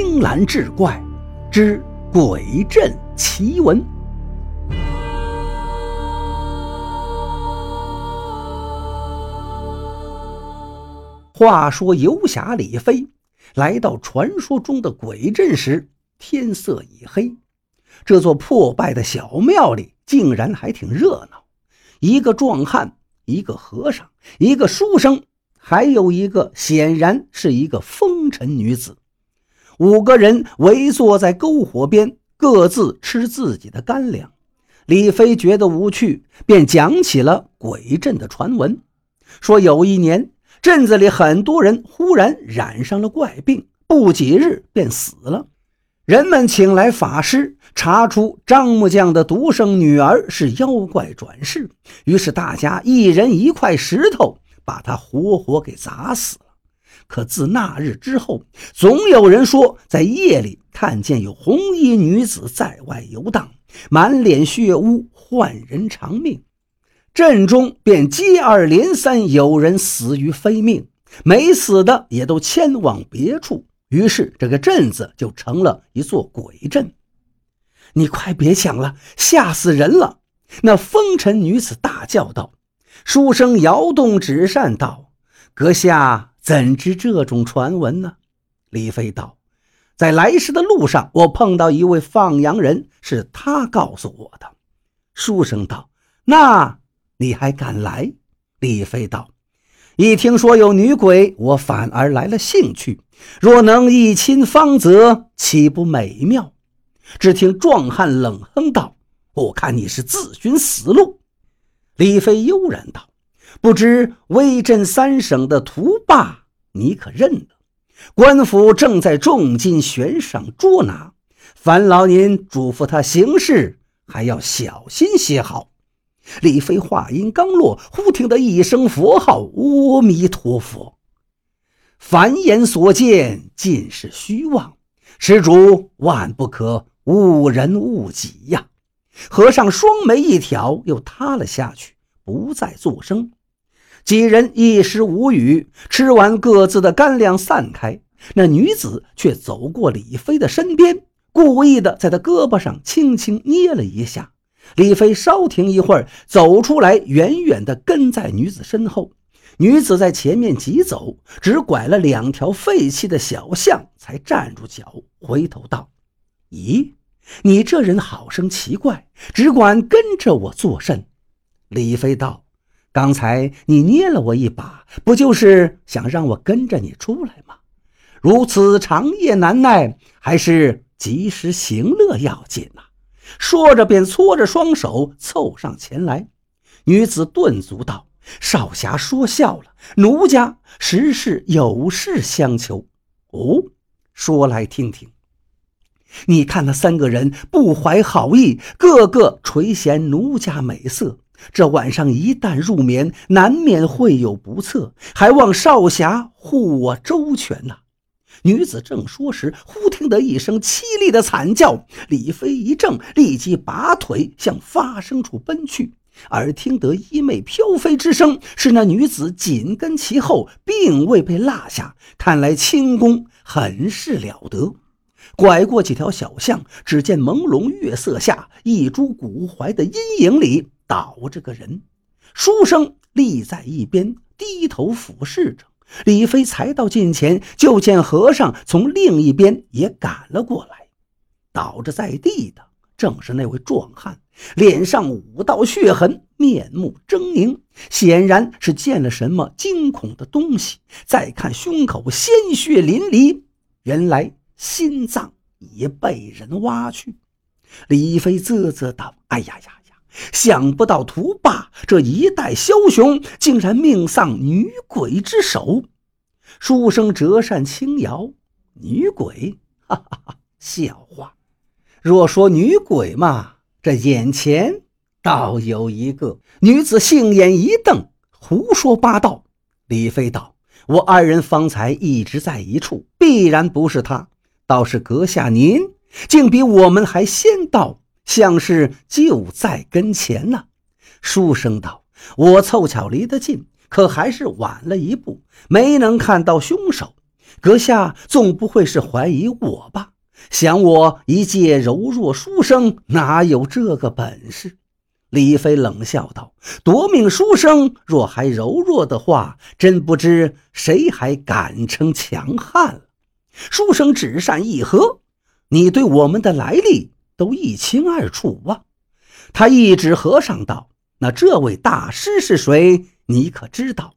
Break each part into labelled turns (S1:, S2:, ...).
S1: 青蓝志怪之鬼阵奇闻。话说游侠李飞来到传说中的鬼阵时，天色已黑。这座破败的小庙里竟然还挺热闹，一个壮汉，一个和尚，一个书生，还有一个显然是一个风尘女子。五个人围坐在篝火边，各自吃自己的干粮。李飞觉得无趣，便讲起了鬼阵的传闻，说有一年。镇子里很多人忽然染上了怪病，不几日便死了。人们请来法师，查出张木匠的独生女儿是妖怪转世。于是大家一人一块石头，把她活活给砸死了。可自那日之后，总有人说在夜里看见有红衣女子在外游荡，满脸血污，唤人偿命。镇中便接二连三有人死于非命，没死的也都迁往别处，于是这个镇子就成了一座鬼镇。你快别讲了，吓死人了！那风尘女子大叫道。书生摇动纸扇道：“阁下怎知这种传闻呢？”李飞道：“在来时的路上，我碰到一位放羊人，是他告诉我的。”书生道：“那……”你还敢来？李飞道：“一听说有女鬼，我反而来了兴趣。若能一亲芳泽，岂不美妙？”只听壮汉冷哼道：“我看你是自寻死路。”李飞悠然道：“不知威震三省的屠霸，你可认得？官府正在重金悬赏捉拿，烦劳您嘱咐他行事，还要小心些好。”李飞话音刚落，忽听得一声佛号：“阿弥陀佛！”凡言所见尽是虚妄，施主万不可误人误己呀！和尚双眉一挑，又塌了下去，不再作声。几人一时无语，吃完各自的干粮，散开。那女子却走过李飞的身边，故意的在他胳膊上轻轻捏了一下。李飞稍停一会儿，走出来，远远地跟在女子身后。女子在前面急走，只拐了两条废弃的小巷，才站住脚，回头道：“咦，你这人好生奇怪，只管跟着我作甚？”李飞道：“刚才你捏了我一把，不就是想让我跟着你出来吗？如此长夜难耐，还是及时行乐要紧呐。”说着，便搓着双手凑上前来。女子顿足道：“少侠说笑了，奴家实是有事相求。”哦，说来听听。你看那三个人不怀好意，个个垂涎奴家美色，这晚上一旦入眠，难免会有不测，还望少侠护我周全呐。女子正说时，忽听得一声凄厉的惨叫。李飞一怔，立即拔腿向发声处奔去。而听得衣袂飘飞之声，是那女子紧跟其后，并未被落下。看来轻功很是了得。拐过几条小巷，只见朦胧月色下，一株古槐的阴影里倒着个人。书生立在一边，低头俯视着。李飞才到近前，就见和尚从另一边也赶了过来。倒着在地的正是那位壮汉，脸上五道血痕，面目狰狞，显然是见了什么惊恐的东西。再看胸口鲜血淋漓，原来心脏已被人挖去。李飞啧啧道：“哎呀呀！”想不到屠霸这一代枭雄，竟然命丧女鬼之手。书生折扇轻摇，女鬼，哈哈哈，笑话。若说女鬼嘛，这眼前倒有一个女子，杏眼一瞪，胡说八道。李飞道：“我二人方才一直在一处，必然不是她。倒是阁下您，竟比我们还先到。”像是就在跟前呢。书生道：“我凑巧离得近，可还是晚了一步，没能看到凶手。阁下总不会是怀疑我吧？想我一介柔弱书生，哪有这个本事？李飞冷笑道：“夺命书生若还柔弱的话，真不知谁还敢称强悍了。书生只善议和，你对我们的来历都一清二楚啊。”他一指和尚道：“那这位大师是谁？你可知道？”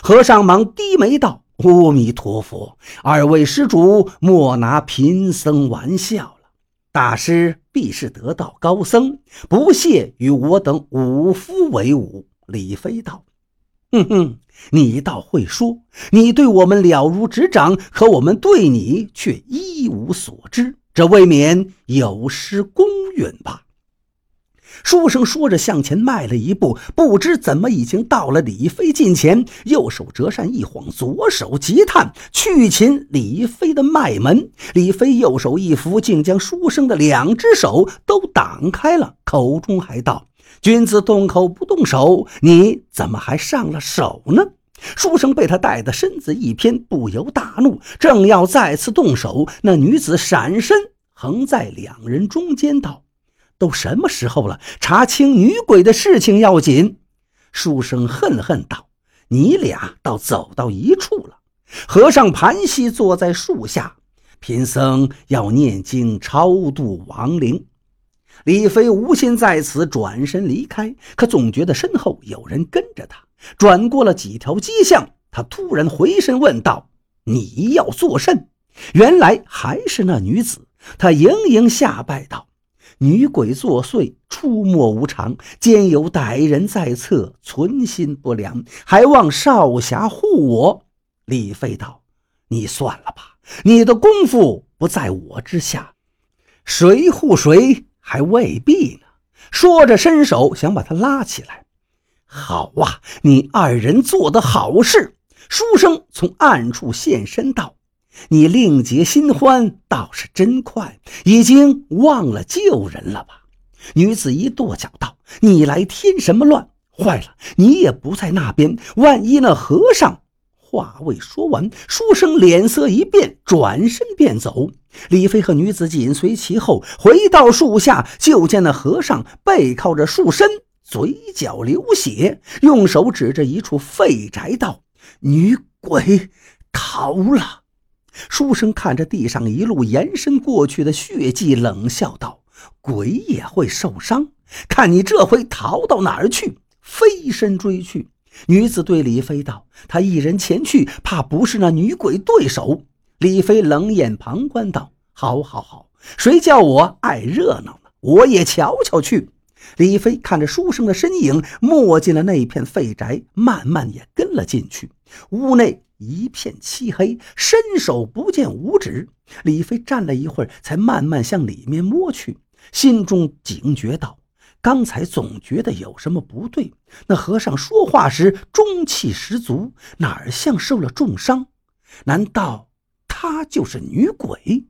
S1: 和尚忙低眉道。阿弥陀佛，二位施主莫拿贫僧玩笑了。大师必是得道高僧，不屑与我等武夫为伍。李飞道：“哼哼，你倒会说，你对我们了如指掌，可我们对你却一无所知，这未免有失公允吧？”书生说着，向前迈了一步，不知怎么已经到了李飞近前，右手折扇一晃，左手急探去擒李飞的脉门。李飞右手一扶，竟将书生的两只手都挡开了，口中还道：“君子动口不动手，你怎么还上了手呢？”书生被他带的身子一偏，不由大怒，正要再次动手，那女子闪身横在两人中间，道。都什么时候了？查清女鬼的事情要紧。书生恨恨道：“你俩倒走到一处了。”和尚盘膝坐在树下，贫僧要念经超度亡灵。李飞无心在此，转身离开，可总觉得身后有人跟着他。转过了几条街巷，他突然回身问道：“你要作甚？”原来还是那女子。他盈盈下拜道。女鬼作祟，出没无常，兼有歹人在侧，存心不良，还望少侠护我。李飞道：“你算了吧，你的功夫不在我之下，谁护谁还未必呢。”说着，伸手想把他拉起来。好啊，你二人做的好事。书生从暗处现身道。你另结新欢倒是真快，已经忘了旧人了吧？女子一跺脚道：“你来添什么乱？坏了，你也不在那边，万一那和尚……”话未说完，书生脸色一变，转身便走。李飞和女子紧随其后，回到树下，就见那和尚背靠着树身，嘴角流血，用手指着一处废宅道：“女鬼逃了。”书生看着地上一路延伸过去的血迹，冷笑道：“鬼也会受伤，看你这回逃到哪儿去！”飞身追去。女子对李飞道：“他一人前去，怕不是那女鬼对手。”李飞冷眼旁观道：“好，好，好，谁叫我爱热闹呢？我也瞧瞧去。”李飞看着书生的身影没进了那片废宅，慢慢也跟了进去。屋内。一片漆黑，伸手不见五指。李飞站了一会儿，才慢慢向里面摸去，心中警觉道：“刚才总觉得有什么不对。那和尚说话时中气十足，哪儿像受了重伤？难道她就是女鬼？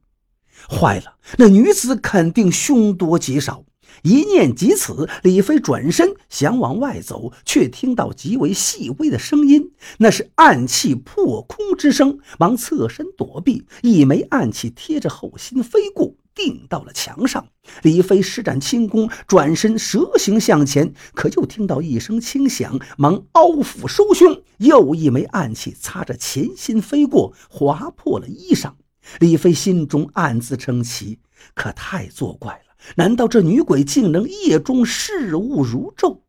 S1: 坏了，那女子肯定凶多吉少。”一念及此，李飞转身想往外走，却听到极为细微的声音，那是暗器破空之声，忙侧身躲避。一枚暗器贴着后心飞过，定到了墙上。李飞施展轻功，转身蛇形向前，可又听到一声轻响，忙凹腹收胸，又一枚暗器擦着前心飞过，划破了衣裳。李飞心中暗自称奇，可太作怪了。难道这女鬼竟能夜中视物如昼？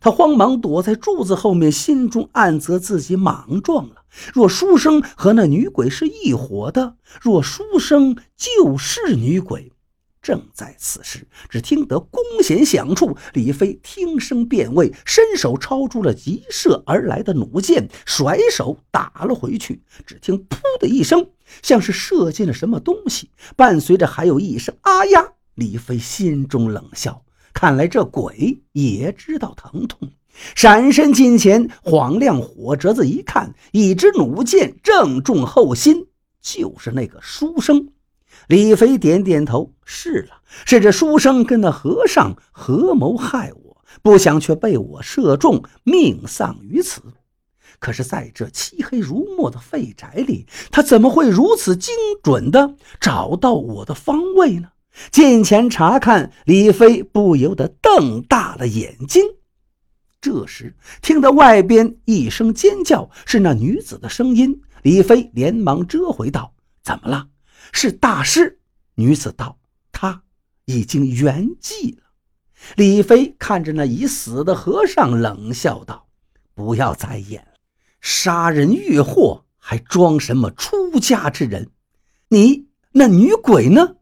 S1: 他慌忙躲在柱子后面，心中暗责自己莽撞了。若书生和那女鬼是一伙的，若书生就是女鬼，正在此时，只听得弓弦响处，李飞听声辨位，伸手抄住了急射而来的弩箭，甩手打了回去。只听“噗”的一声，像是射进了什么东西，伴随着还有一声“啊呀”。李飞心中冷笑，看来这鬼也知道疼痛。闪身近前，晃亮火折子一看，一支弩箭正中后心，就是那个书生。李飞点点头，是了，是这书生跟那和尚合谋害我，不想却被我射中，命丧于此。可是在这漆黑如墨的废宅里，他怎么会如此精准地找到我的方位呢？近前查看，李飞不由得瞪大了眼睛。这时，听到外边一声尖叫，是那女子的声音。李飞连忙遮回道：“怎么了？是大师。”女子道：“他已经圆寂了。”李飞看着那已死的和尚，冷笑道：“不要再演了，杀人越货，还装什么出家之人？你那女鬼呢？”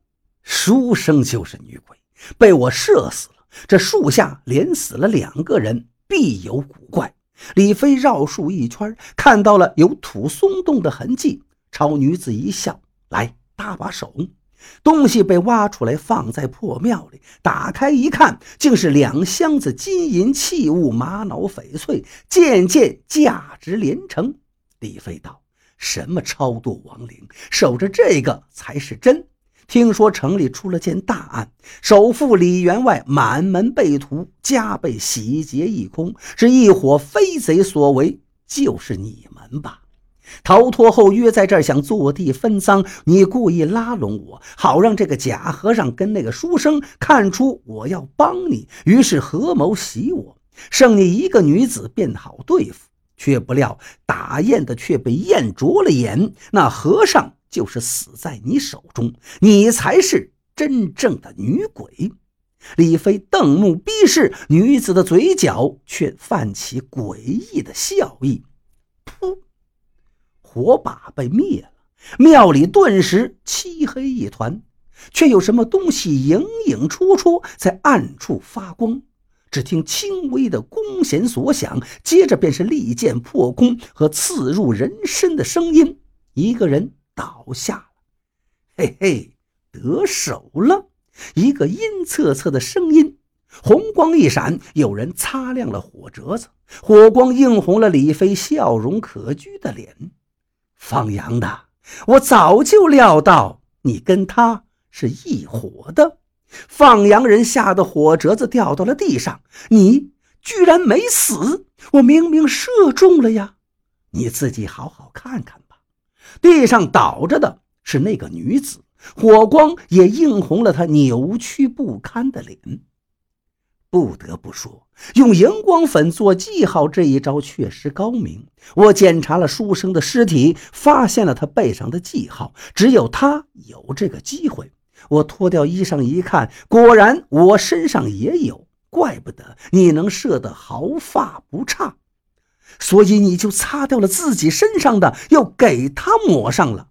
S1: 书生就是女鬼，被我射死了。这树下连死了两个人，必有古怪。李飞绕树一圈，看到了有土松动的痕迹，朝女子一笑：“来，搭把手。”东西被挖出来，放在破庙里。打开一看，竟是两箱子金银器物、玛瑙翡翠，件件价值连城。李飞道：“什么超度亡灵，守着这个才是真。”听说城里出了件大案，首富李员外满门被屠，家被洗劫一空，是一伙飞贼所为，就是你们吧？逃脱后约在这儿想坐地分赃，你故意拉拢我，好让这个假和尚跟那个书生看出我要帮你，于是合谋袭我，剩你一个女子便好对付。却不料打雁的却被雁啄了眼，那和尚。就是死在你手中，你才是真正的女鬼。李飞瞪目逼视女子的嘴角，却泛起诡异的笑意。噗，火把被灭了，庙里顿时漆黑一团，却有什么东西影影绰绰在暗处发光。只听轻微的弓弦所响，接着便是利剑破空和刺入人身的声音。一个人。倒下了，嘿嘿，得手了！一个阴恻恻的声音，红光一闪，有人擦亮了火折子，火光映红了李飞笑容可掬的脸。放羊的，我早就料到你跟他是一伙的。放羊人吓得火折子掉到了地上，你居然没死！我明明射中了呀！你自己好好看看。地上倒着的是那个女子，火光也映红了她扭曲不堪的脸。不得不说，用荧光粉做记号这一招确实高明。我检查了书生的尸体，发现了他背上的记号，只有他有这个机会。我脱掉衣裳一看，果然我身上也有，怪不得你能射得毫发不差。所以你就擦掉了自己身上的，又给他抹上了。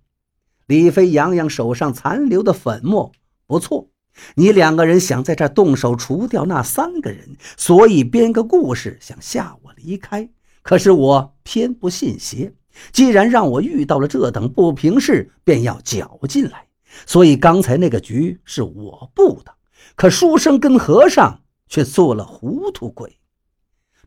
S1: 李飞扬扬手上残留的粉末，不错，你两个人想在这动手除掉那三个人，所以编个故事想吓我离开。可是我偏不信邪，既然让我遇到了这等不平事，便要搅进来。所以刚才那个局是我布的，可书生跟和尚却做了糊涂鬼。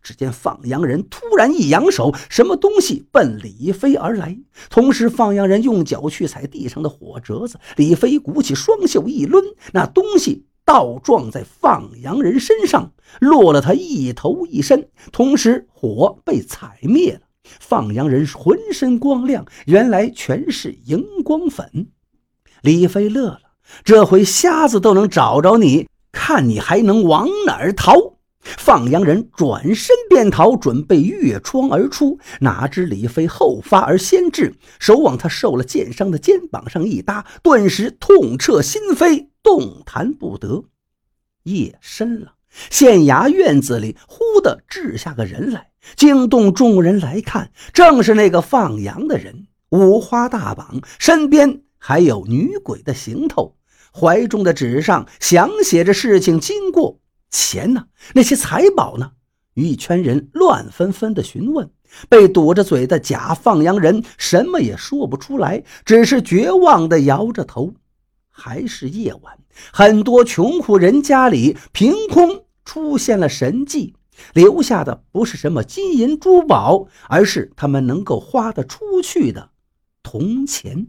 S1: 只见放羊人突然一扬手，什么东西奔李飞而来。同时，放羊人用脚去踩地上的火折子。李飞鼓起双袖一抡，那东西倒撞在放羊人身上，落了他一头一身。同时，火被踩灭了。放羊人浑身光亮，原来全是荧光粉。李飞乐了，这回瞎子都能找着你，看你还能往哪儿逃！放羊人转身便逃，准备越窗而出。哪知李飞后发而先至，手往他受了箭伤的肩膀上一搭，顿时痛彻心扉，动弹不得。夜深了，县衙院子里忽地掷下个人来，惊动众人来看，正是那个放羊的人，五花大绑，身边还有女鬼的行头，怀中的纸上详写着事情经过。钱呢？那些财宝呢？一圈人乱纷纷的询问，被堵着嘴的假放羊人什么也说不出来，只是绝望地摇着头。还是夜晚，很多穷苦人家里凭空出现了神迹，留下的不是什么金银珠宝，而是他们能够花得出去的铜钱。